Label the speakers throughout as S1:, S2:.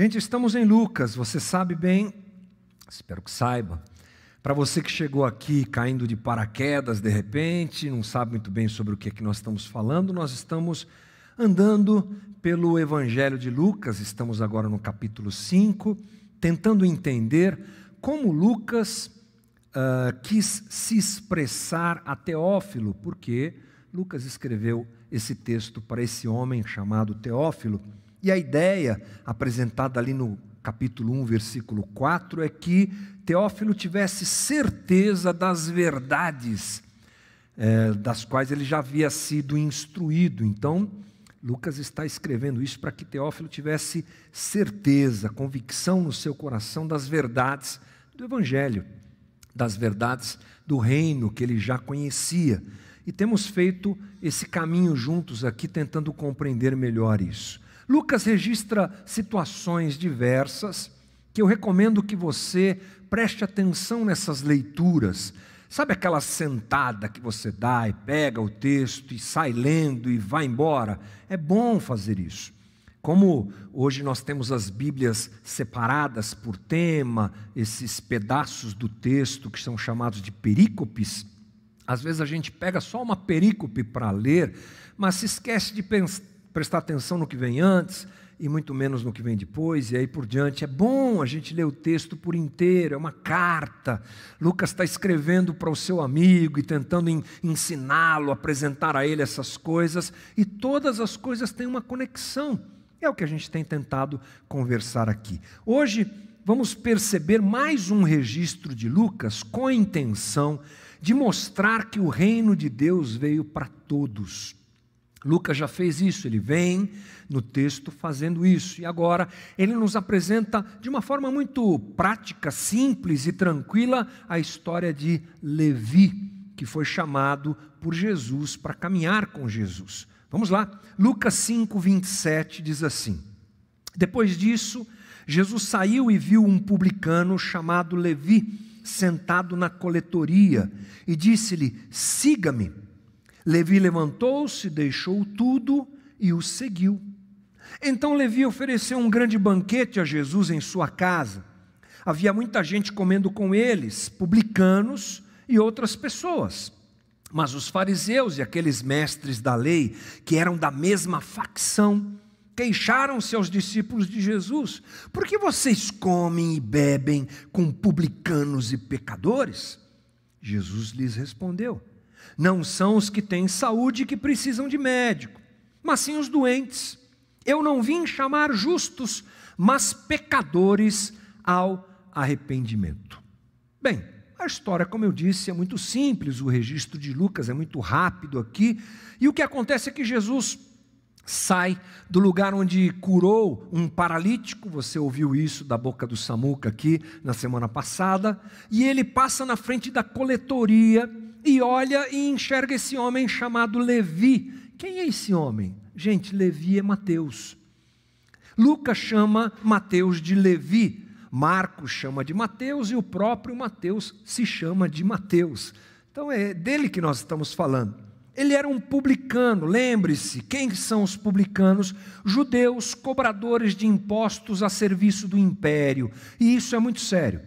S1: Gente, estamos em Lucas, você sabe bem, espero que saiba. Para você que chegou aqui caindo de paraquedas de repente, não sabe muito bem sobre o que é que nós estamos falando, nós estamos andando pelo Evangelho de Lucas, estamos agora no capítulo 5, tentando entender como Lucas uh, quis se expressar a Teófilo, porque Lucas escreveu esse texto para esse homem chamado Teófilo. E a ideia apresentada ali no capítulo 1, versículo 4, é que Teófilo tivesse certeza das verdades é, das quais ele já havia sido instruído. Então, Lucas está escrevendo isso para que Teófilo tivesse certeza, convicção no seu coração das verdades do Evangelho, das verdades do reino que ele já conhecia. E temos feito esse caminho juntos aqui, tentando compreender melhor isso. Lucas registra situações diversas que eu recomendo que você preste atenção nessas leituras. Sabe aquela sentada que você dá e pega o texto e sai lendo e vai embora? É bom fazer isso. Como hoje nós temos as Bíblias separadas por tema, esses pedaços do texto que são chamados de perícopes, às vezes a gente pega só uma perícope para ler, mas se esquece de prestar atenção no que vem antes e muito menos no que vem depois, e aí por diante. É bom a gente ler o texto por inteiro, é uma carta. Lucas está escrevendo para o seu amigo e tentando ensiná-lo, apresentar a ele essas coisas, e todas as coisas têm uma conexão. É o que a gente tem tentado conversar aqui. Hoje vamos perceber mais um registro de Lucas com a intenção de mostrar que o reino de Deus veio para todos Lucas já fez isso, ele vem no texto fazendo isso. E agora ele nos apresenta de uma forma muito prática, simples e tranquila a história de Levi, que foi chamado por Jesus para caminhar com Jesus. Vamos lá, Lucas 5, 27 diz assim: Depois disso, Jesus saiu e viu um publicano chamado Levi sentado na coletoria e disse-lhe: Siga-me. Levi levantou-se, deixou tudo e o seguiu. Então Levi ofereceu um grande banquete a Jesus em sua casa. Havia muita gente comendo com eles, publicanos e outras pessoas. Mas os fariseus e aqueles mestres da lei, que eram da mesma facção, queixaram-se aos discípulos de Jesus: Por que vocês comem e bebem com publicanos e pecadores? Jesus lhes respondeu: não são os que têm saúde que precisam de médico, mas sim os doentes. Eu não vim chamar justos, mas pecadores ao arrependimento. Bem, a história, como eu disse, é muito simples, o registro de Lucas é muito rápido aqui, e o que acontece é que Jesus sai do lugar onde curou um paralítico, você ouviu isso da boca do Samuca aqui na semana passada, e ele passa na frente da coletoria e olha e enxerga esse homem chamado Levi. Quem é esse homem? Gente, Levi é Mateus. Lucas chama Mateus de Levi, Marcos chama de Mateus e o próprio Mateus se chama de Mateus. Então é dele que nós estamos falando. Ele era um publicano, lembre-se, quem são os publicanos? Judeus, cobradores de impostos a serviço do império. E isso é muito sério.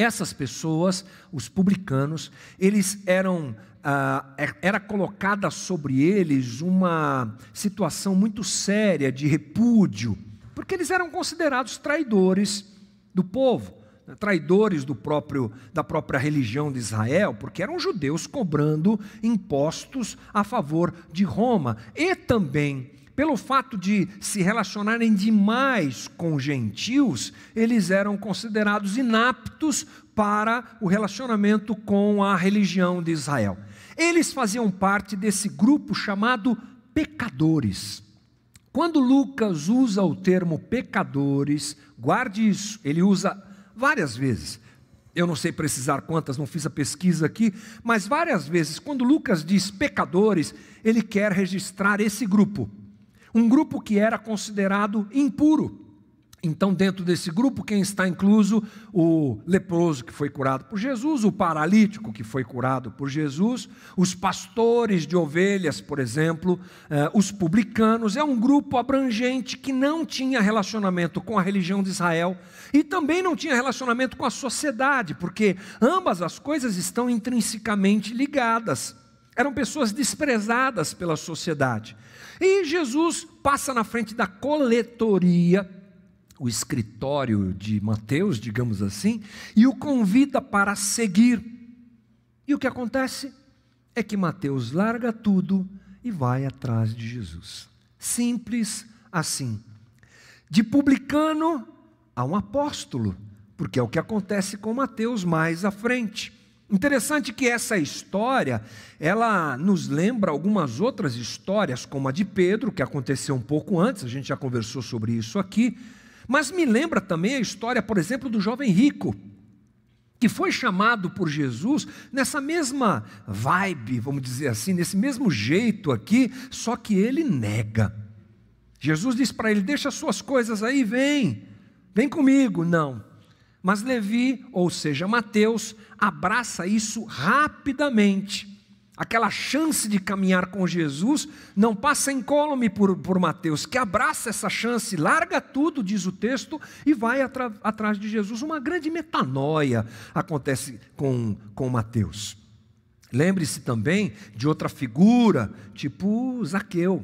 S1: Essas pessoas, os publicanos, eles eram ah, é, era colocada sobre eles uma situação muito séria de repúdio, porque eles eram considerados traidores do povo, né, traidores do próprio da própria religião de Israel, porque eram judeus cobrando impostos a favor de Roma. E também pelo fato de se relacionarem demais com gentios, eles eram considerados inaptos para o relacionamento com a religião de Israel. Eles faziam parte desse grupo chamado pecadores. Quando Lucas usa o termo pecadores, guarde isso, ele usa várias vezes. Eu não sei precisar quantas, não fiz a pesquisa aqui, mas várias vezes, quando Lucas diz pecadores, ele quer registrar esse grupo um grupo que era considerado impuro. Então, dentro desse grupo, quem está incluso? O leproso que foi curado por Jesus, o paralítico que foi curado por Jesus, os pastores de ovelhas, por exemplo, eh, os publicanos. É um grupo abrangente que não tinha relacionamento com a religião de Israel e também não tinha relacionamento com a sociedade, porque ambas as coisas estão intrinsecamente ligadas. Eram pessoas desprezadas pela sociedade. E Jesus passa na frente da coletoria o escritório de Mateus, digamos assim, e o convida para seguir. E o que acontece é que Mateus larga tudo e vai atrás de Jesus. Simples assim. De publicano a um apóstolo, porque é o que acontece com Mateus mais à frente. Interessante que essa história, ela nos lembra algumas outras histórias, como a de Pedro, que aconteceu um pouco antes, a gente já conversou sobre isso aqui, mas me lembra também a história, por exemplo, do jovem rico, que foi chamado por Jesus nessa mesma vibe, vamos dizer assim, nesse mesmo jeito aqui, só que ele nega. Jesus diz para ele: Deixa suas coisas aí, vem, vem comigo. Não. Mas Levi, ou seja, Mateus, abraça isso rapidamente aquela chance de caminhar com Jesus, não passa incólume por, por Mateus, que abraça essa chance, larga tudo, diz o texto, e vai atra, atrás de Jesus. Uma grande metanoia acontece com, com Mateus. Lembre-se também de outra figura, tipo Zaqueu.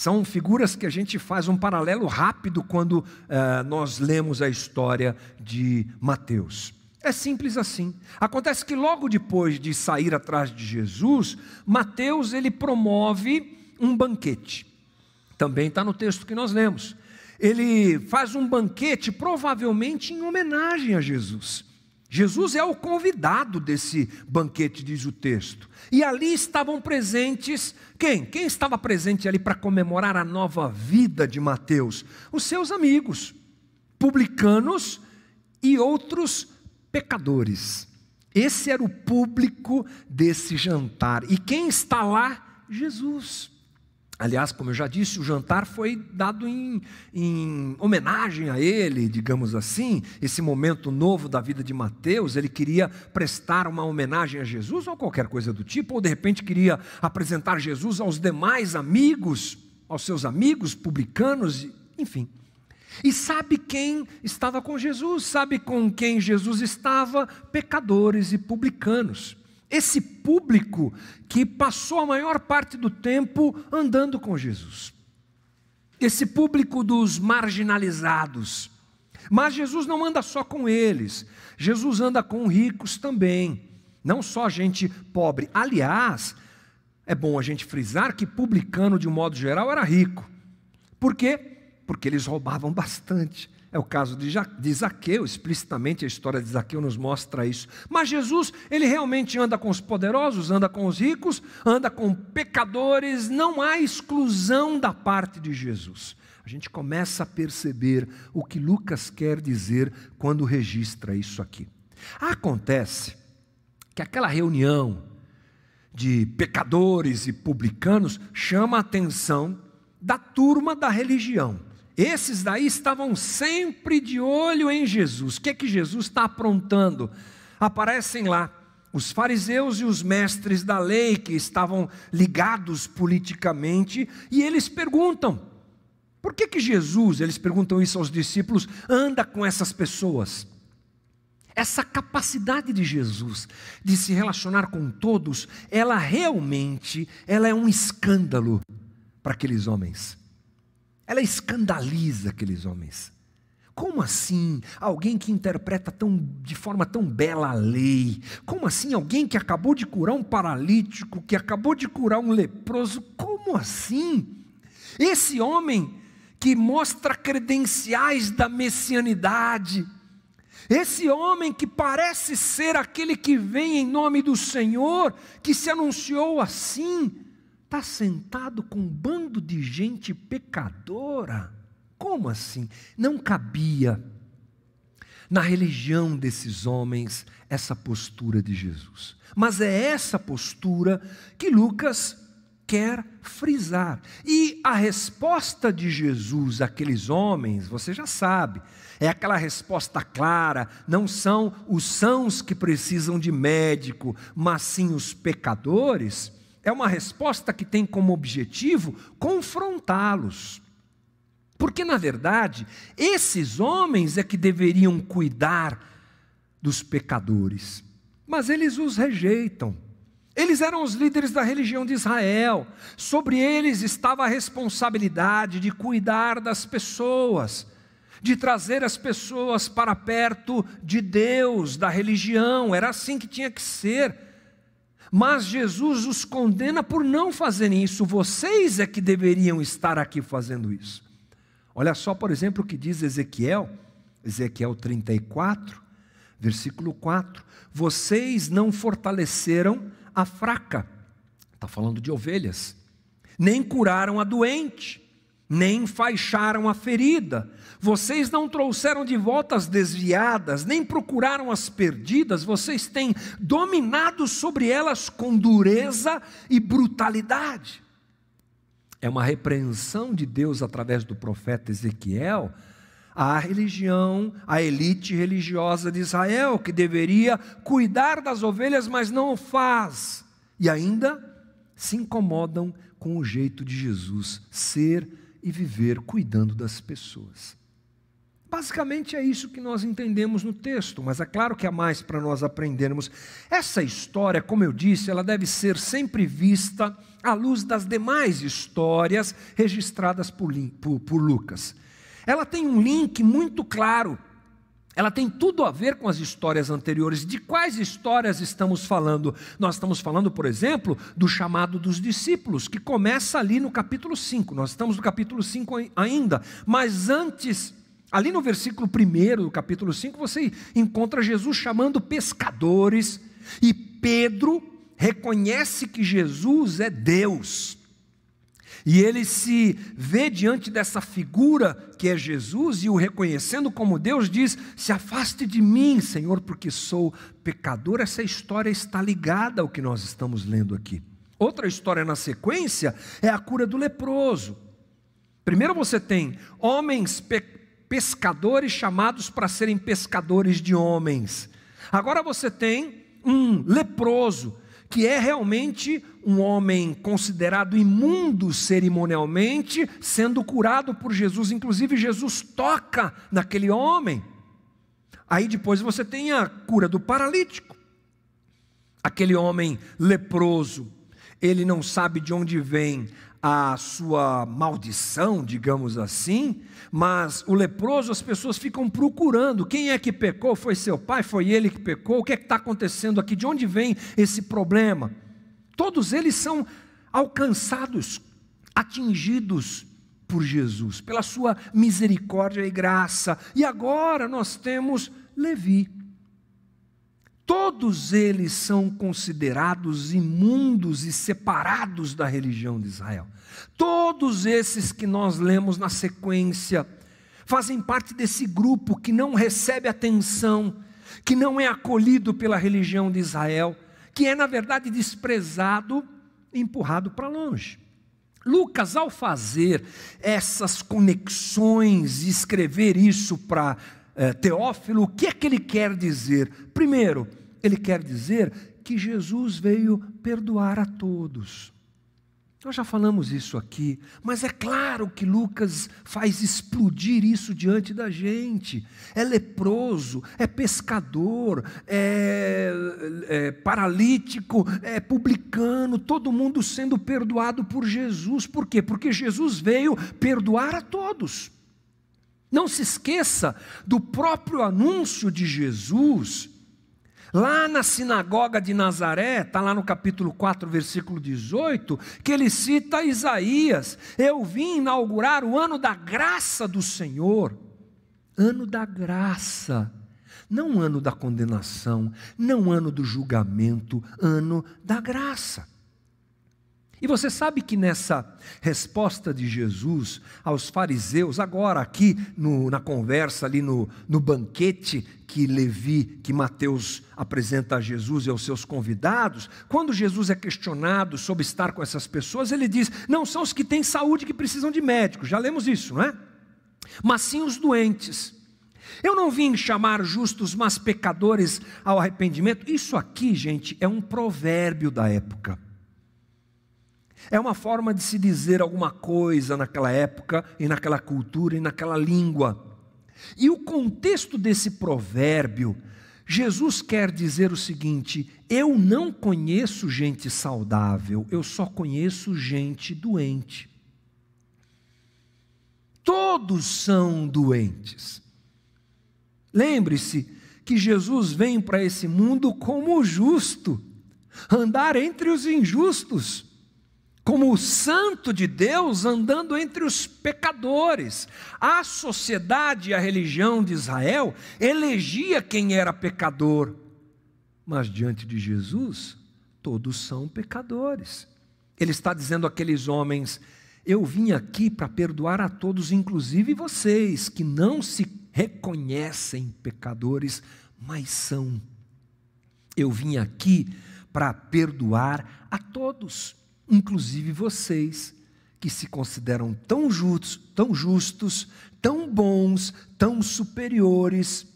S1: São figuras que a gente faz um paralelo rápido quando uh, nós lemos a história de Mateus. É simples assim. Acontece que logo depois de sair atrás de Jesus, Mateus ele promove um banquete. Também está no texto que nós lemos. Ele faz um banquete provavelmente em homenagem a Jesus. Jesus é o convidado desse banquete, diz o texto. E ali estavam presentes quem? Quem estava presente ali para comemorar a nova vida de Mateus? Os seus amigos, publicanos e outros pecadores. Esse era o público desse jantar. E quem está lá? Jesus. Aliás, como eu já disse, o jantar foi dado em, em, homenagem a ele, digamos assim, esse momento novo da vida de Mateus. Ele queria prestar uma homenagem a Jesus ou qualquer coisa do tipo, ou de repente queria apresentar Jesus aos demais amigos, aos seus amigos publicanos, enfim. E sabe quem estava com Jesus? Sabe com quem Jesus estava? Pecadores e publicanos. Esse público que passou a maior parte do tempo andando com Jesus. Esse público dos marginalizados. Mas Jesus não anda só com eles, Jesus anda com ricos também, não só gente pobre. Aliás, é bom a gente frisar que publicano, de um modo geral, era rico. Por quê? porque eles roubavam bastante. É o caso de Zaqueu, explicitamente a história de Zaqueu nos mostra isso. Mas Jesus, ele realmente anda com os poderosos, anda com os ricos, anda com pecadores, não há exclusão da parte de Jesus. A gente começa a perceber o que Lucas quer dizer quando registra isso aqui. Acontece que aquela reunião de pecadores e publicanos chama a atenção da turma da religião. Esses daí estavam sempre de olho em Jesus. O que é que Jesus está aprontando? Aparecem lá os fariseus e os mestres da lei que estavam ligados politicamente e eles perguntam: por que que Jesus, eles perguntam isso aos discípulos, anda com essas pessoas? Essa capacidade de Jesus de se relacionar com todos, ela realmente, ela é um escândalo para aqueles homens ela escandaliza aqueles homens. Como assim alguém que interpreta tão, de forma tão bela a lei? Como assim alguém que acabou de curar um paralítico, que acabou de curar um leproso? Como assim? Esse homem que mostra credenciais da messianidade, esse homem que parece ser aquele que vem em nome do Senhor, que se anunciou assim, está sentado com um bando de gente pecadora. Como assim? Não cabia na religião desses homens essa postura de Jesus. Mas é essa postura que Lucas quer frisar. E a resposta de Jesus àqueles homens, você já sabe, é aquela resposta clara: não são os sãos que precisam de médico, mas sim os pecadores. É uma resposta que tem como objetivo confrontá-los. Porque, na verdade, esses homens é que deveriam cuidar dos pecadores, mas eles os rejeitam. Eles eram os líderes da religião de Israel. Sobre eles estava a responsabilidade de cuidar das pessoas, de trazer as pessoas para perto de Deus, da religião. Era assim que tinha que ser. Mas Jesus os condena por não fazerem isso. Vocês é que deveriam estar aqui fazendo isso. Olha só, por exemplo, o que diz Ezequiel, Ezequiel 34, versículo 4: Vocês não fortaleceram a fraca, está falando de ovelhas, nem curaram a doente, nem enfaixaram a ferida. Vocês não trouxeram de volta as desviadas, nem procuraram as perdidas, vocês têm dominado sobre elas com dureza e brutalidade. É uma repreensão de Deus através do profeta Ezequiel à religião, à elite religiosa de Israel, que deveria cuidar das ovelhas, mas não o faz. E ainda se incomodam com o jeito de Jesus ser e viver cuidando das pessoas. Basicamente é isso que nós entendemos no texto, mas é claro que há mais para nós aprendermos. Essa história, como eu disse, ela deve ser sempre vista à luz das demais histórias registradas por, por, por Lucas ela tem um link muito claro. Ela tem tudo a ver com as histórias anteriores. De quais histórias estamos falando? Nós estamos falando, por exemplo, do chamado dos discípulos, que começa ali no capítulo 5. Nós estamos no capítulo 5 ainda, mas antes, ali no versículo 1 do capítulo 5, você encontra Jesus chamando pescadores, e Pedro reconhece que Jesus é Deus. E ele se vê diante dessa figura que é Jesus e o reconhecendo como Deus, diz: Se afaste de mim, Senhor, porque sou pecador. Essa história está ligada ao que nós estamos lendo aqui. Outra história na sequência é a cura do leproso. Primeiro você tem homens pe pescadores chamados para serem pescadores de homens. Agora você tem um leproso que é realmente um homem considerado imundo cerimonialmente, sendo curado por Jesus. Inclusive, Jesus toca naquele homem. Aí depois você tem a cura do paralítico. Aquele homem leproso, ele não sabe de onde vem a sua maldição, digamos assim, mas o leproso as pessoas ficam procurando: quem é que pecou? Foi seu pai? Foi ele que pecou? O que é que está acontecendo aqui? De onde vem esse problema? Todos eles são alcançados, atingidos por Jesus, pela sua misericórdia e graça. E agora nós temos Levi. Todos eles são considerados imundos e separados da religião de Israel. Todos esses que nós lemos na sequência fazem parte desse grupo que não recebe atenção, que não é acolhido pela religião de Israel, que é, na verdade, desprezado e empurrado para longe. Lucas, ao fazer essas conexões e escrever isso para eh, Teófilo, o que é que ele quer dizer? Primeiro, ele quer dizer que Jesus veio perdoar a todos. Nós já falamos isso aqui, mas é claro que Lucas faz explodir isso diante da gente. É leproso, é pescador, é, é, paralítico, é publicano, todo mundo sendo perdoado por Jesus. Por quê? Porque Jesus veio perdoar a todos. Não se esqueça do próprio anúncio de Jesus Lá na sinagoga de Nazaré, está lá no capítulo 4, versículo 18, que ele cita Isaías: Eu vim inaugurar o ano da graça do Senhor. Ano da graça, não ano da condenação, não ano do julgamento, ano da graça. E você sabe que nessa resposta de Jesus aos fariseus, agora aqui no, na conversa ali no, no banquete que Levi, que Mateus apresenta a Jesus e aos seus convidados, quando Jesus é questionado sobre estar com essas pessoas, ele diz: não são os que têm saúde que precisam de médicos, já lemos isso, não é? Mas sim os doentes. Eu não vim chamar justos, mas pecadores ao arrependimento. Isso aqui, gente, é um provérbio da época. É uma forma de se dizer alguma coisa naquela época e naquela cultura e naquela língua. E o contexto desse provérbio, Jesus quer dizer o seguinte: eu não conheço gente saudável, eu só conheço gente doente. Todos são doentes. Lembre-se que Jesus vem para esse mundo como justo, andar entre os injustos como o santo de Deus andando entre os pecadores. A sociedade e a religião de Israel elegia quem era pecador, mas diante de Jesus, todos são pecadores. Ele está dizendo àqueles homens: Eu vim aqui para perdoar a todos, inclusive vocês, que não se reconhecem pecadores, mas são. Eu vim aqui para perdoar a todos inclusive vocês, que se consideram tão justos, tão justos, tão bons, tão superiores,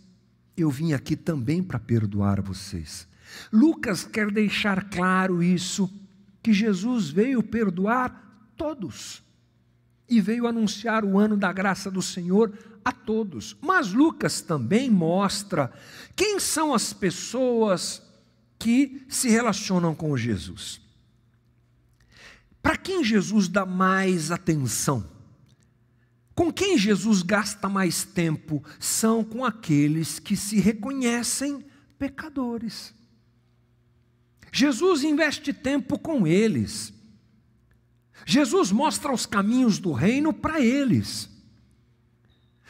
S1: eu vim aqui também para perdoar vocês. Lucas quer deixar claro isso, que Jesus veio perdoar todos e veio anunciar o ano da graça do Senhor a todos. Mas Lucas também mostra quem são as pessoas que se relacionam com Jesus. Para quem Jesus dá mais atenção? Com quem Jesus gasta mais tempo? São com aqueles que se reconhecem pecadores. Jesus investe tempo com eles. Jesus mostra os caminhos do reino para eles.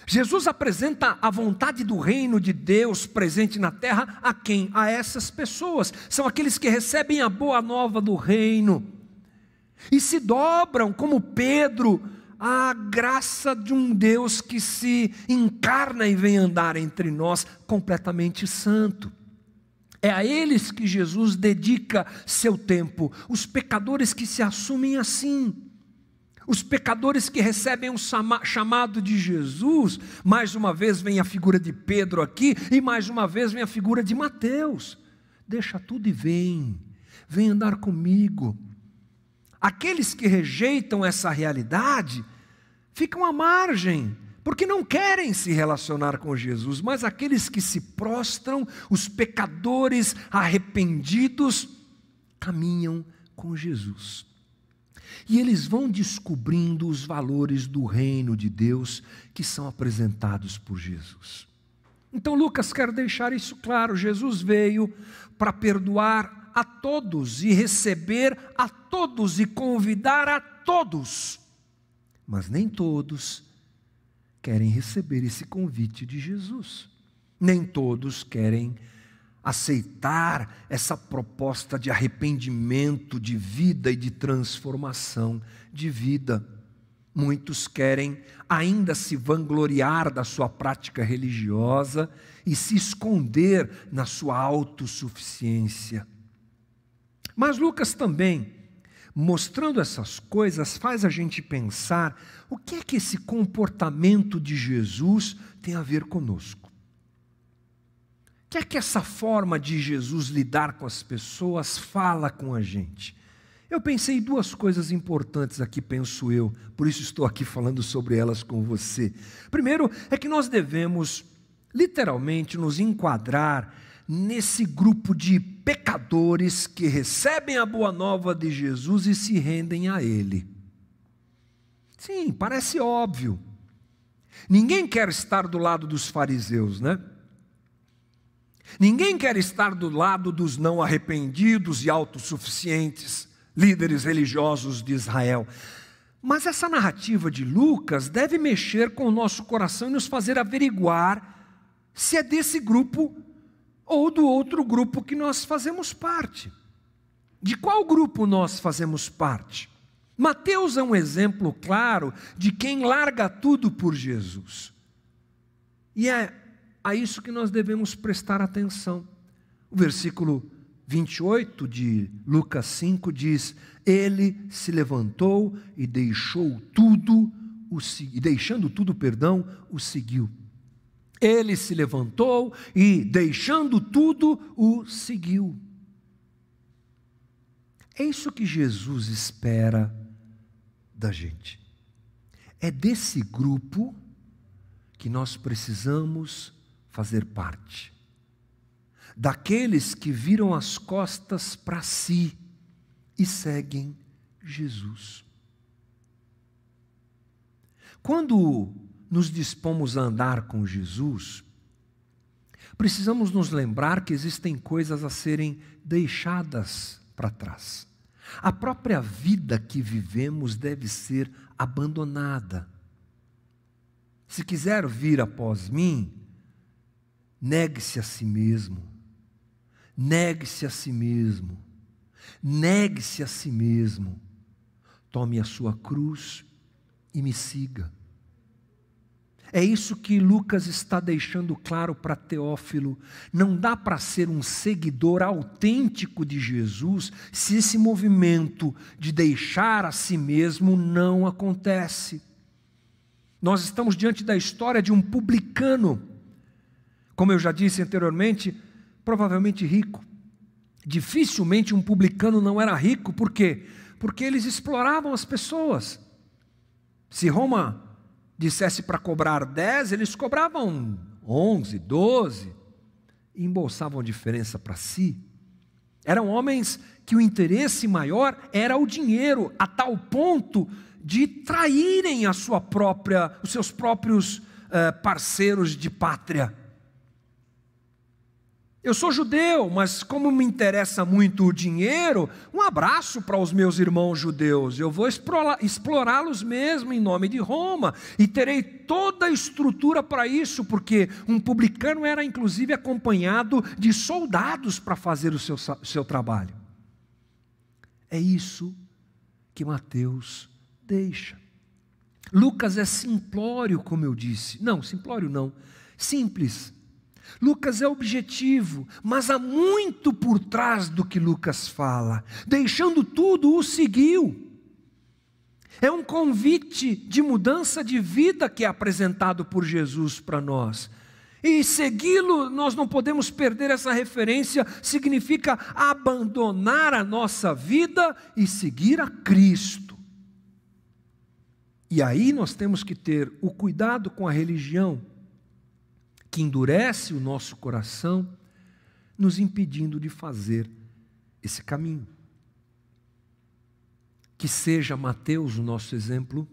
S1: Jesus apresenta a vontade do reino de Deus presente na terra a quem? A essas pessoas. São aqueles que recebem a boa nova do reino e se dobram, como Pedro, à graça de um Deus que se encarna e vem andar entre nós completamente santo. É a eles que Jesus dedica seu tempo, os pecadores que se assumem assim. Os pecadores que recebem um chamado de Jesus, mais uma vez vem a figura de Pedro aqui, e mais uma vez vem a figura de Mateus. Deixa tudo e vem, vem andar comigo. Aqueles que rejeitam essa realidade ficam à margem, porque não querem se relacionar com Jesus, mas aqueles que se prostram, os pecadores arrependidos, caminham com Jesus. E eles vão descobrindo os valores do reino de Deus que são apresentados por Jesus. Então Lucas quer deixar isso claro: Jesus veio para perdoar a todos e receber a todos e convidar a todos. Mas nem todos querem receber esse convite de Jesus. Nem todos querem aceitar essa proposta de arrependimento, de vida e de transformação de vida. Muitos querem ainda se vangloriar da sua prática religiosa e se esconder na sua autossuficiência. Mas Lucas também, mostrando essas coisas, faz a gente pensar o que é que esse comportamento de Jesus tem a ver conosco. O que é que essa forma de Jesus lidar com as pessoas fala com a gente? Eu pensei duas coisas importantes aqui, penso eu, por isso estou aqui falando sobre elas com você. Primeiro, é que nós devemos, literalmente, nos enquadrar nesse grupo de pecadores que recebem a boa nova de Jesus e se rendem a Ele. Sim, parece óbvio. Ninguém quer estar do lado dos fariseus, né? Ninguém quer estar do lado dos não arrependidos e autossuficientes, líderes religiosos de Israel. Mas essa narrativa de Lucas deve mexer com o nosso coração e nos fazer averiguar se é desse grupo ou do outro grupo que nós fazemos parte. De qual grupo nós fazemos parte? Mateus é um exemplo claro de quem larga tudo por Jesus. E é a isso que nós devemos prestar atenção. O versículo 28 de Lucas 5 diz: Ele se levantou e deixou tudo, o, e deixando tudo, perdão, o seguiu. Ele se levantou e, deixando tudo, o seguiu. É isso que Jesus espera da gente. É desse grupo que nós precisamos fazer parte. Daqueles que viram as costas para si e seguem Jesus. Quando nos dispomos a andar com Jesus, precisamos nos lembrar que existem coisas a serem deixadas para trás. A própria vida que vivemos deve ser abandonada. Se quiser vir após mim, negue-se a si mesmo. Negue-se a si mesmo. Negue-se a si mesmo. Tome a sua cruz e me siga. É isso que Lucas está deixando claro para Teófilo. Não dá para ser um seguidor autêntico de Jesus se esse movimento de deixar a si mesmo não acontece. Nós estamos diante da história de um publicano, como eu já disse anteriormente, provavelmente rico. Dificilmente um publicano não era rico, por quê? Porque eles exploravam as pessoas. Se Roma dissesse para cobrar 10, eles cobravam 11, 12 e embolsavam diferença para si. Eram homens que o interesse maior era o dinheiro, a tal ponto de traírem a sua própria, os seus próprios eh, parceiros de pátria. Eu sou judeu, mas como me interessa muito o dinheiro, um abraço para os meus irmãos judeus. Eu vou explorá-los mesmo em nome de Roma e terei toda a estrutura para isso, porque um publicano era inclusive acompanhado de soldados para fazer o seu, seu trabalho. É isso que Mateus deixa. Lucas é simplório, como eu disse. Não, simplório não. Simples Lucas é objetivo, mas há muito por trás do que Lucas fala. Deixando tudo, o seguiu. É um convite de mudança de vida que é apresentado por Jesus para nós. E segui-lo, nós não podemos perder essa referência, significa abandonar a nossa vida e seguir a Cristo. E aí nós temos que ter o cuidado com a religião que endurece o nosso coração, nos impedindo de fazer esse caminho. Que seja Mateus o nosso exemplo,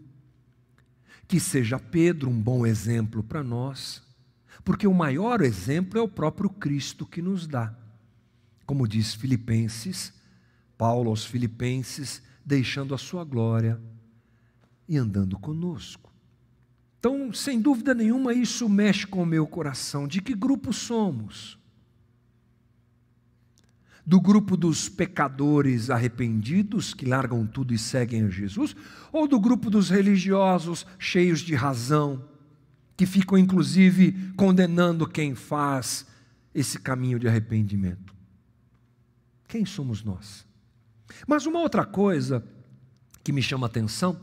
S1: que seja Pedro um bom exemplo para nós, porque o maior exemplo é o próprio Cristo que nos dá. Como diz Filipenses, Paulo aos Filipenses, deixando a sua glória e andando conosco. Então, sem dúvida nenhuma, isso mexe com o meu coração. De que grupo somos? Do grupo dos pecadores arrependidos que largam tudo e seguem a Jesus? Ou do grupo dos religiosos cheios de razão, que ficam inclusive condenando quem faz esse caminho de arrependimento? Quem somos nós? Mas uma outra coisa que me chama a atenção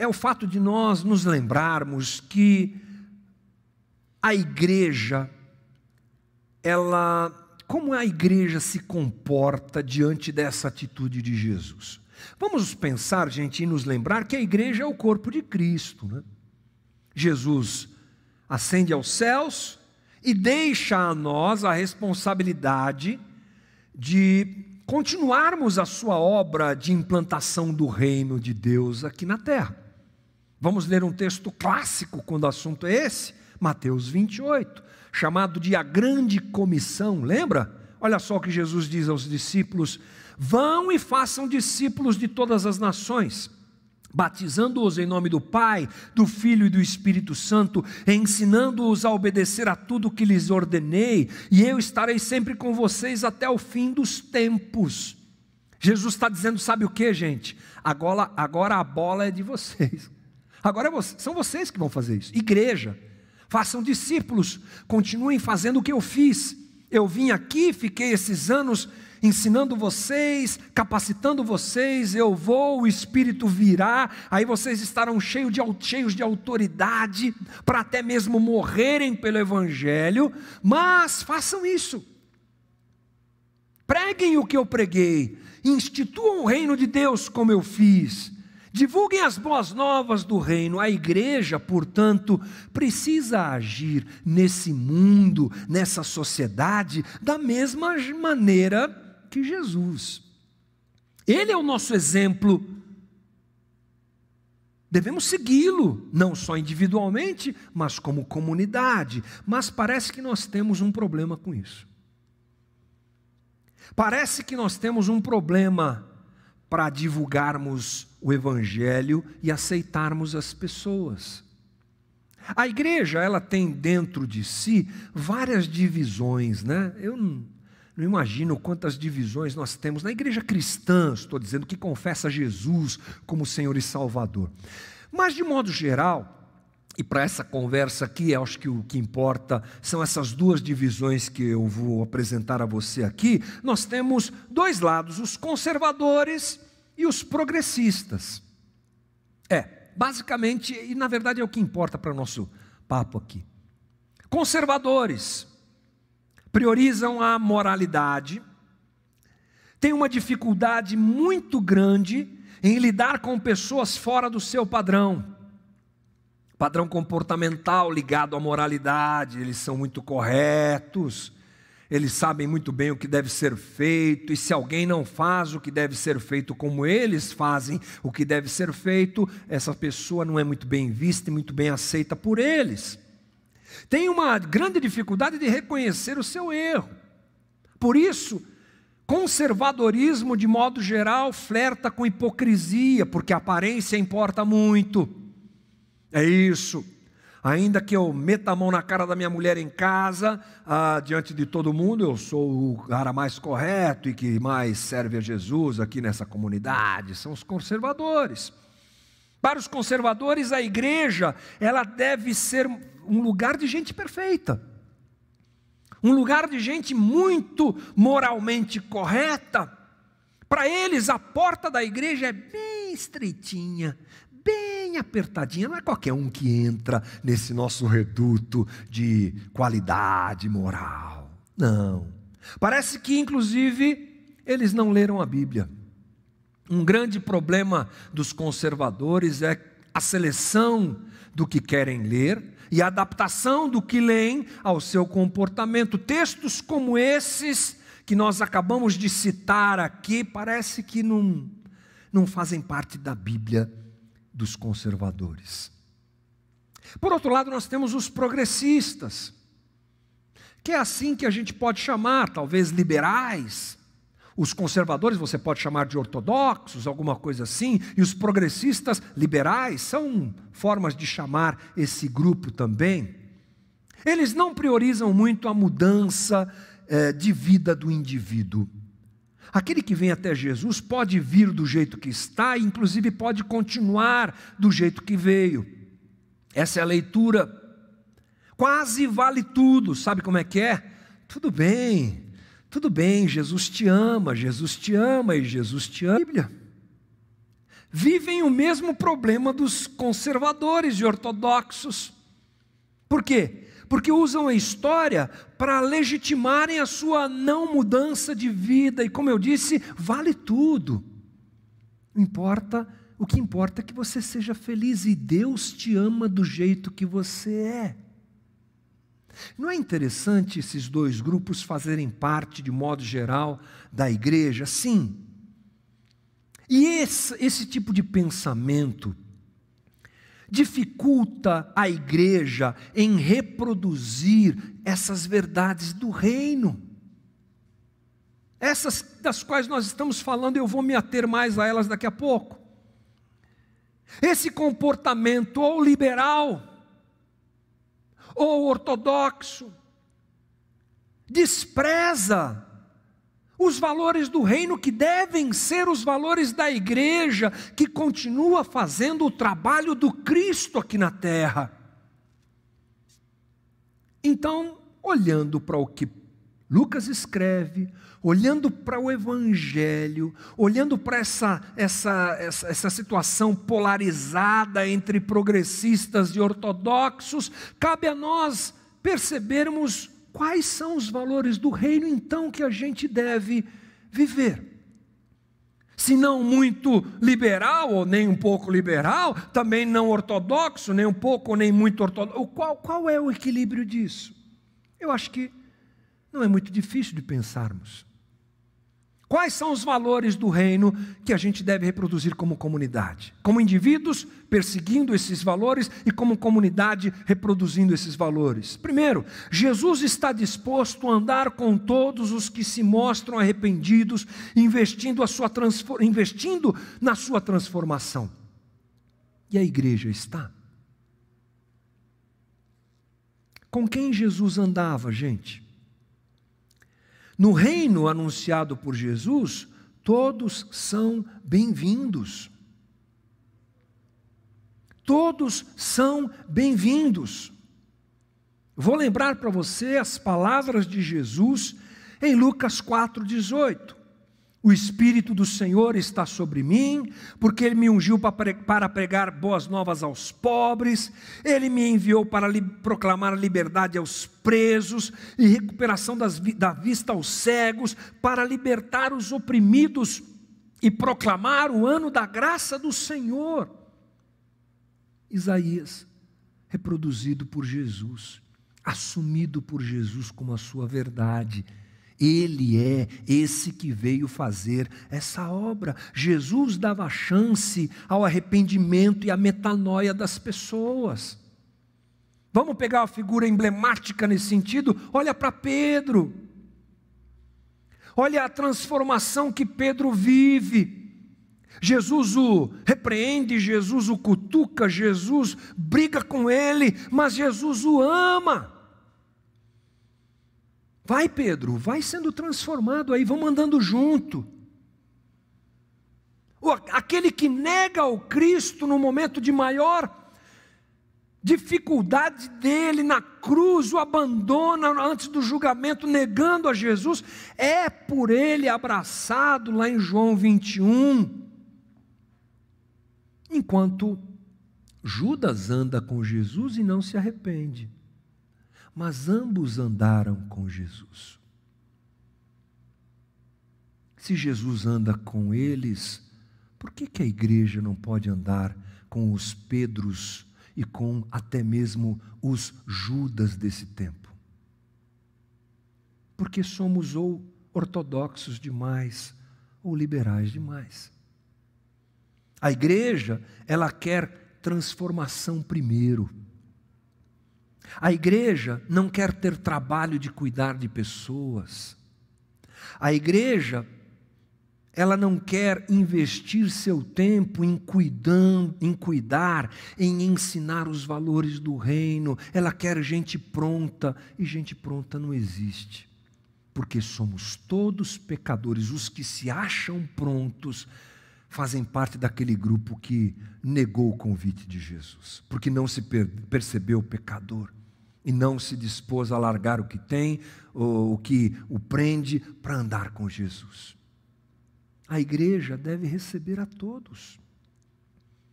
S1: é o fato de nós nos lembrarmos que a igreja, ela, como a igreja se comporta diante dessa atitude de Jesus? Vamos pensar, gente, e nos lembrar que a igreja é o corpo de Cristo. Né? Jesus ascende aos céus e deixa a nós a responsabilidade de continuarmos a sua obra de implantação do reino de Deus aqui na terra. Vamos ler um texto clássico quando o assunto é esse, Mateus 28, chamado de a grande comissão, lembra? Olha só o que Jesus diz aos discípulos: Vão e façam discípulos de todas as nações, batizando-os em nome do Pai, do Filho e do Espírito Santo, ensinando-os a obedecer a tudo que lhes ordenei, e eu estarei sempre com vocês até o fim dos tempos. Jesus está dizendo: sabe o que, gente? Agora, agora a bola é de vocês. Agora é são vocês que vão fazer isso. Igreja, façam discípulos, continuem fazendo o que eu fiz. Eu vim aqui, fiquei esses anos ensinando vocês, capacitando vocês, eu vou, o Espírito virá, aí vocês estarão cheios de, cheios de autoridade para até mesmo morrerem pelo Evangelho, mas façam isso. Preguem o que eu preguei, instituam o reino de Deus como eu fiz. Divulguem as boas novas do reino. A igreja, portanto, precisa agir nesse mundo, nessa sociedade, da mesma maneira que Jesus. Ele é o nosso exemplo. Devemos segui-lo, não só individualmente, mas como comunidade. Mas parece que nós temos um problema com isso. Parece que nós temos um problema para divulgarmos o Evangelho e aceitarmos as pessoas. A igreja, ela tem dentro de si várias divisões, né? Eu não, imagino quantas divisões nós temos na igreja cristã, estou dizendo, que confessa Jesus como Senhor e Salvador. Mas, de modo geral, e para essa conversa aqui, acho que o que importa são essas duas divisões que eu vou apresentar a você aqui. Nós temos dois lados, os conservadores e os progressistas. É, basicamente, e na verdade é o que importa para o nosso papo aqui. Conservadores priorizam a moralidade, têm uma dificuldade muito grande em lidar com pessoas fora do seu padrão. Padrão comportamental ligado à moralidade, eles são muito corretos, eles sabem muito bem o que deve ser feito, e se alguém não faz o que deve ser feito como eles fazem o que deve ser feito, essa pessoa não é muito bem vista e muito bem aceita por eles tem uma grande dificuldade de reconhecer o seu erro. Por isso, conservadorismo, de modo geral, flerta com hipocrisia, porque a aparência importa muito. É isso. Ainda que eu meta a mão na cara da minha mulher em casa, ah, diante de todo mundo, eu sou o cara mais correto e que mais serve a Jesus aqui nessa comunidade. São os conservadores. Para os conservadores, a igreja, ela deve ser um lugar de gente perfeita. Um lugar de gente muito moralmente correta. Para eles, a porta da igreja é bem estreitinha, bem apertadinha. Não é qualquer um que entra nesse nosso reduto de qualidade moral. Não. Parece que, inclusive, eles não leram a Bíblia. Um grande problema dos conservadores é a seleção do que querem ler e a adaptação do que leem ao seu comportamento. Textos como esses que nós acabamos de citar aqui, parece que não, não fazem parte da Bíblia dos conservadores. Por outro lado, nós temos os progressistas, que é assim que a gente pode chamar, talvez liberais, os conservadores você pode chamar de ortodoxos, alguma coisa assim, e os progressistas liberais são formas de chamar esse grupo também. Eles não priorizam muito a mudança eh, de vida do indivíduo. Aquele que vem até Jesus pode vir do jeito que está, e inclusive pode continuar do jeito que veio. Essa é a leitura. Quase vale tudo, sabe como é que é? Tudo bem, tudo bem, Jesus te ama, Jesus te ama e Jesus te ama. Bíblia. Vivem o mesmo problema dos conservadores e ortodoxos. Por quê? Porque usam a história para legitimarem a sua não mudança de vida, e como eu disse, vale tudo. Importa, o que importa é que você seja feliz e Deus te ama do jeito que você é. Não é interessante esses dois grupos fazerem parte, de modo geral, da igreja? Sim. E esse, esse tipo de pensamento dificulta a igreja em reproduzir essas verdades do reino. Essas das quais nós estamos falando, eu vou me ater mais a elas daqui a pouco. Esse comportamento ou liberal, ou ortodoxo, despreza os valores do reino que devem ser os valores da igreja que continua fazendo o trabalho do Cristo aqui na terra. Então, olhando para o que Lucas escreve, olhando para o Evangelho, olhando para essa, essa, essa, essa, situação polarizada entre progressistas e ortodoxos, cabe a nós percebermos quais são os valores do reino então que a gente deve viver. Se não muito liberal, ou nem um pouco liberal, também não ortodoxo, nem um pouco, nem muito ortodoxo. Qual, qual é o equilíbrio disso? Eu acho que não é muito difícil de pensarmos. Quais são os valores do reino que a gente deve reproduzir como comunidade? Como indivíduos, perseguindo esses valores e como comunidade, reproduzindo esses valores. Primeiro, Jesus está disposto a andar com todos os que se mostram arrependidos, investindo, investindo na sua transformação. E a igreja está? Com quem Jesus andava, gente? No reino anunciado por Jesus, todos são bem-vindos. Todos são bem-vindos. Vou lembrar para você as palavras de Jesus em Lucas 4,18. O Espírito do Senhor está sobre mim, porque Ele me ungiu para pregar boas novas aos pobres, Ele me enviou para proclamar liberdade aos presos e recuperação das, da vista aos cegos, para libertar os oprimidos e proclamar o ano da graça do Senhor. Isaías, reproduzido por Jesus, assumido por Jesus como a sua verdade ele é esse que veio fazer essa obra. Jesus dava chance ao arrependimento e à metanoia das pessoas. Vamos pegar uma figura emblemática nesse sentido? Olha para Pedro. Olha a transformação que Pedro vive. Jesus o repreende, Jesus o cutuca, Jesus briga com ele, mas Jesus o ama. Vai, Pedro, vai sendo transformado aí, vamos andando junto. Aquele que nega o Cristo no momento de maior dificuldade dele na cruz, o abandona antes do julgamento, negando a Jesus, é por ele abraçado lá em João 21. Enquanto Judas anda com Jesus e não se arrepende mas ambos andaram com Jesus. Se Jesus anda com eles, por que, que a igreja não pode andar com os Pedros e com até mesmo os Judas desse tempo? Porque somos ou ortodoxos demais ou liberais demais. A igreja, ela quer transformação primeiro. A igreja não quer ter trabalho de cuidar de pessoas. A igreja, ela não quer investir seu tempo em, cuidando, em cuidar, em ensinar os valores do reino. Ela quer gente pronta, e gente pronta não existe. Porque somos todos pecadores, os que se acham prontos fazem parte daquele grupo que negou o convite de Jesus, porque não se percebeu pecador e não se dispôs a largar o que tem, o, que o prende, para andar com Jesus. A igreja deve receber a todos,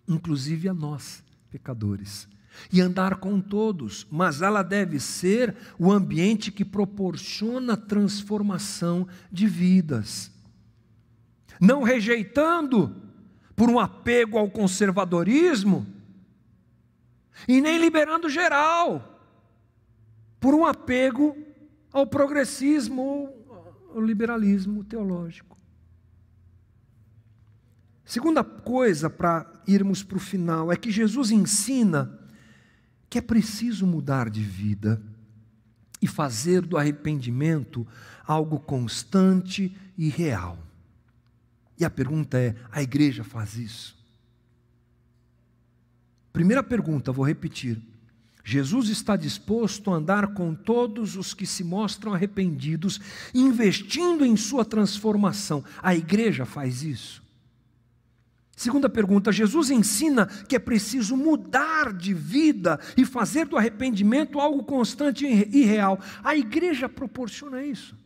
S1: inclusive a nós, pecadores, e andar com todos, mas ela deve ser o ambiente que proporciona transformação de vidas. Não rejeitando por um apego ao conservadorismo, e nem liberando geral por um apego ao progressismo ou ao liberalismo teológico. Segunda coisa para irmos para o final é que Jesus ensina que é preciso mudar de vida e fazer do arrependimento algo constante e real. E a pergunta é: a igreja faz isso? Primeira pergunta, vou repetir. Jesus está disposto a andar com todos os que se mostram arrependidos, investindo em sua transformação. A igreja faz isso. Segunda pergunta: Jesus ensina que é preciso mudar de vida e fazer do arrependimento algo constante e real. A igreja proporciona isso.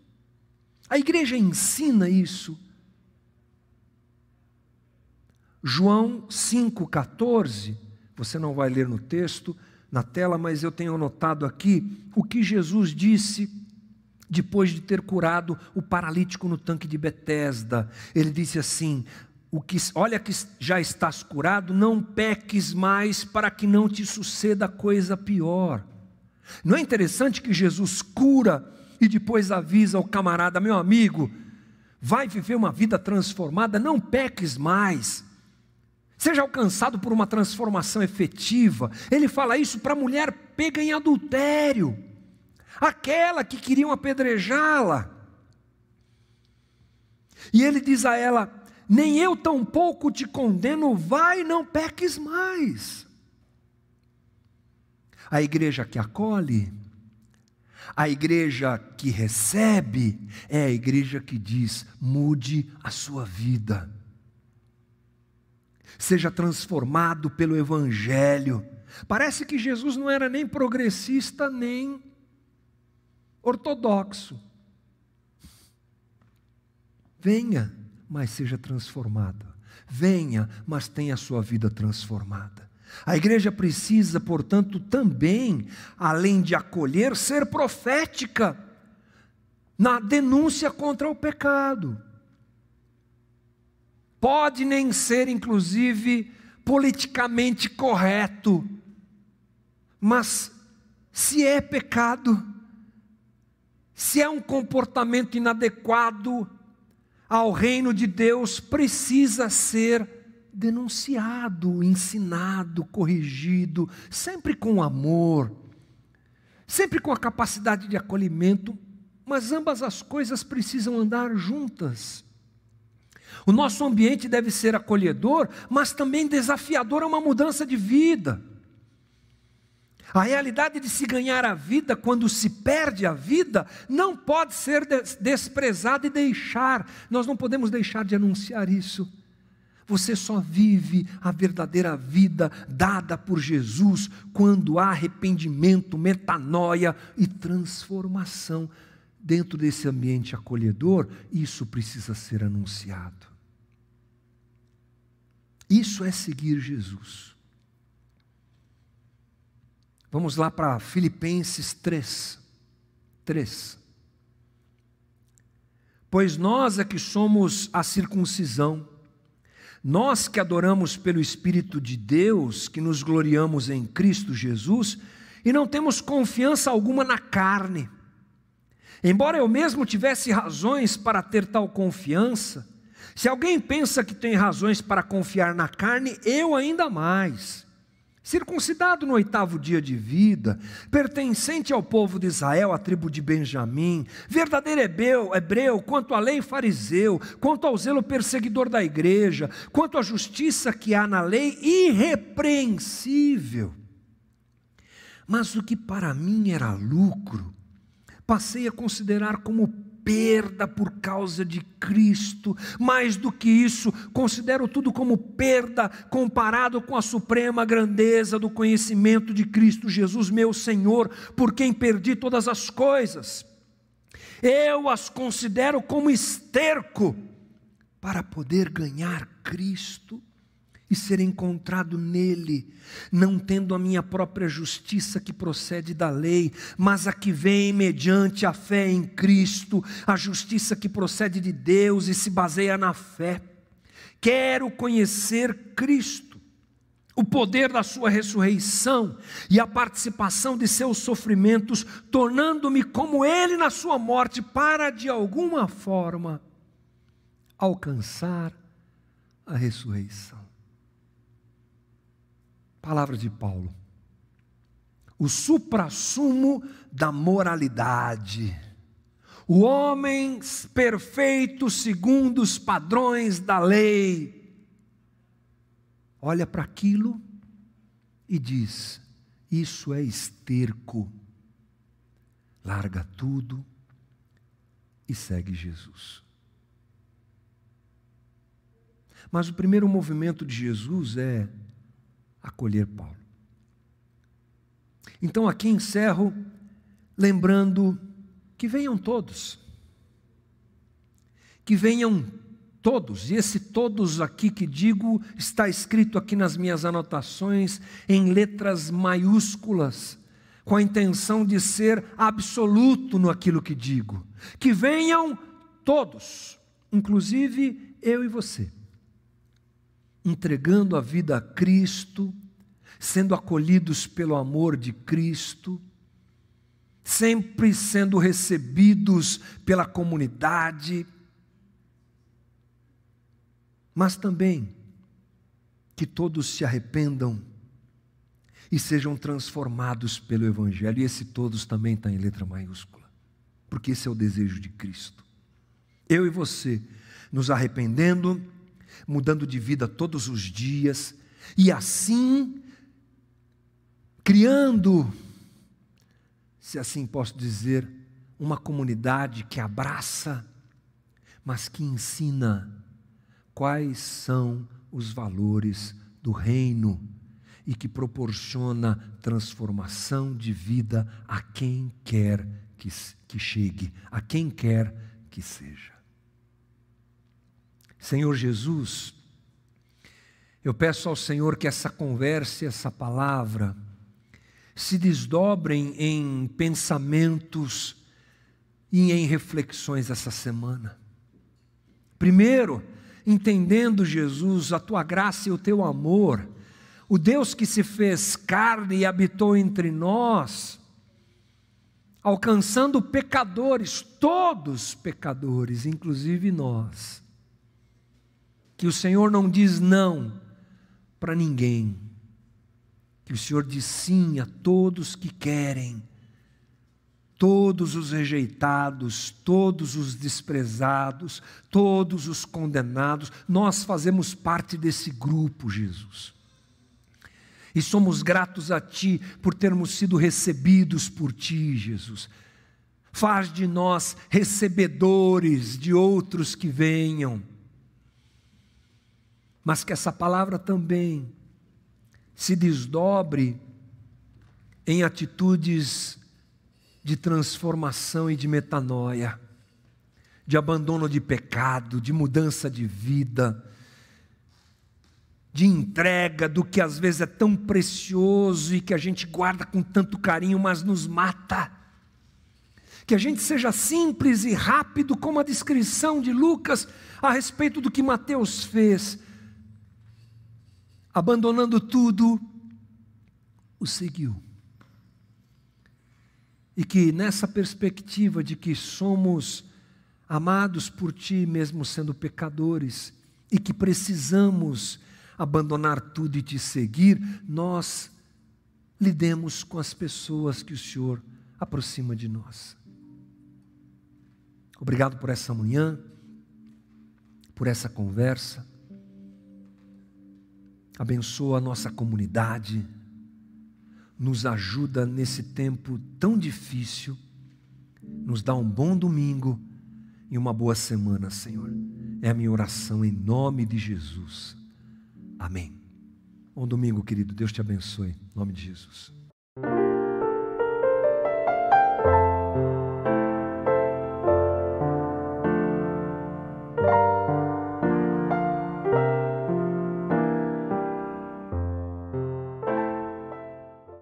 S1: A igreja ensina isso. João 5,14, você não vai ler no texto, na tela, mas eu tenho anotado aqui o que Jesus disse depois de ter curado o paralítico no tanque de Betesda. Ele disse assim: o que, olha que já estás curado, não peques mais para que não te suceda coisa pior. Não é interessante que Jesus cura e depois avisa o camarada, meu amigo, vai viver uma vida transformada, não peques mais. Seja alcançado por uma transformação efetiva. Ele fala isso para a mulher pega em adultério, aquela que queriam apedrejá-la. E ele diz a ela: Nem eu tampouco te condeno, vai, não peques mais. A igreja que acolhe, a igreja que recebe, é a igreja que diz: mude a sua vida seja transformado pelo Evangelho. Parece que Jesus não era nem progressista, nem ortodoxo. Venha, mas seja transformado. Venha, mas tenha a sua vida transformada. A igreja precisa, portanto, também, além de acolher, ser profética na denúncia contra o pecado pode nem ser, inclusive, politicamente correto, mas se é pecado, se é um comportamento inadequado ao reino de Deus, precisa ser denunciado, ensinado, corrigido, sempre com amor, sempre com a capacidade de acolhimento, mas ambas as coisas precisam andar juntas. O nosso ambiente deve ser acolhedor, mas também desafiador a uma mudança de vida. A realidade de se ganhar a vida quando se perde a vida não pode ser desprezada e deixar, nós não podemos deixar de anunciar isso. Você só vive a verdadeira vida dada por Jesus quando há arrependimento, metanoia e transformação. Dentro desse ambiente acolhedor, isso precisa ser anunciado. Isso é seguir Jesus. Vamos lá para Filipenses 3. 3. Pois nós é que somos a circuncisão, nós que adoramos pelo Espírito de Deus, que nos gloriamos em Cristo Jesus, e não temos confiança alguma na carne. Embora eu mesmo tivesse razões para ter tal confiança, se alguém pensa que tem razões para confiar na carne, eu ainda mais. Circuncidado no oitavo dia de vida, pertencente ao povo de Israel, à tribo de Benjamim, verdadeiro hebreu, hebreu quanto à lei fariseu, quanto ao zelo perseguidor da igreja, quanto à justiça que há na lei, irrepreensível. Mas o que para mim era lucro, passei a considerar como perda por causa de Cristo. Mais do que isso, considero tudo como perda comparado com a suprema grandeza do conhecimento de Cristo Jesus, meu Senhor, por quem perdi todas as coisas. Eu as considero como esterco para poder ganhar Cristo e ser encontrado nele, não tendo a minha própria justiça que procede da lei, mas a que vem mediante a fé em Cristo, a justiça que procede de Deus e se baseia na fé. Quero conhecer Cristo, o poder da Sua ressurreição e a participação de seus sofrimentos, tornando-me como Ele na Sua morte, para de alguma forma alcançar a ressurreição. Palavra de Paulo. O suprassumo da moralidade. O homem perfeito segundo os padrões da lei. Olha para aquilo e diz: Isso é esterco. Larga tudo e segue Jesus. Mas o primeiro movimento de Jesus é acolher Paulo. Então aqui encerro lembrando que venham todos. Que venham todos, e esse todos aqui que digo está escrito aqui nas minhas anotações em letras maiúsculas, com a intenção de ser absoluto no aquilo que digo. Que venham todos, inclusive eu e você, entregando a vida a Cristo, sendo acolhidos pelo amor de Cristo, sempre sendo recebidos pela comunidade, mas também que todos se arrependam e sejam transformados pelo Evangelho. E esse todos também está em letra maiúscula, porque esse é o desejo de Cristo. Eu e você, nos arrependendo, mudando de vida todos os dias, e assim, criando, se assim posso dizer, uma comunidade que abraça, mas que ensina quais são os valores do reino e que proporciona transformação de vida a quem quer que, que chegue, a quem quer que seja. Senhor Jesus, eu peço ao Senhor que essa conversa, essa palavra, se desdobrem em pensamentos e em reflexões essa semana. Primeiro, entendendo, Jesus, a tua graça e o teu amor, o Deus que se fez carne e habitou entre nós, alcançando pecadores, todos pecadores, inclusive nós. Que o Senhor não diz não para ninguém, que o Senhor diz sim a todos que querem todos os rejeitados, todos os desprezados, todos os condenados, nós fazemos parte desse grupo, Jesus. E somos gratos a Ti por termos sido recebidos por Ti, Jesus. Faz de nós recebedores de outros que venham. Mas que essa palavra também se desdobre em atitudes de transformação e de metanoia, de abandono de pecado, de mudança de vida, de entrega do que às vezes é tão precioso e que a gente guarda com tanto carinho, mas nos mata. Que a gente seja simples e rápido, como a descrição de Lucas a respeito do que Mateus fez, abandonando tudo, o seguiu. E que nessa perspectiva de que somos amados por Ti, mesmo sendo pecadores, e que precisamos abandonar tudo e te seguir, nós lidemos com as pessoas que o Senhor aproxima de nós. Obrigado por essa manhã, por essa conversa. Abençoa a nossa comunidade nos ajuda nesse tempo tão difícil, nos dá um bom domingo e uma boa semana, Senhor. É a minha oração em nome de Jesus. Amém. Bom domingo, querido. Deus te abençoe. Em nome de Jesus.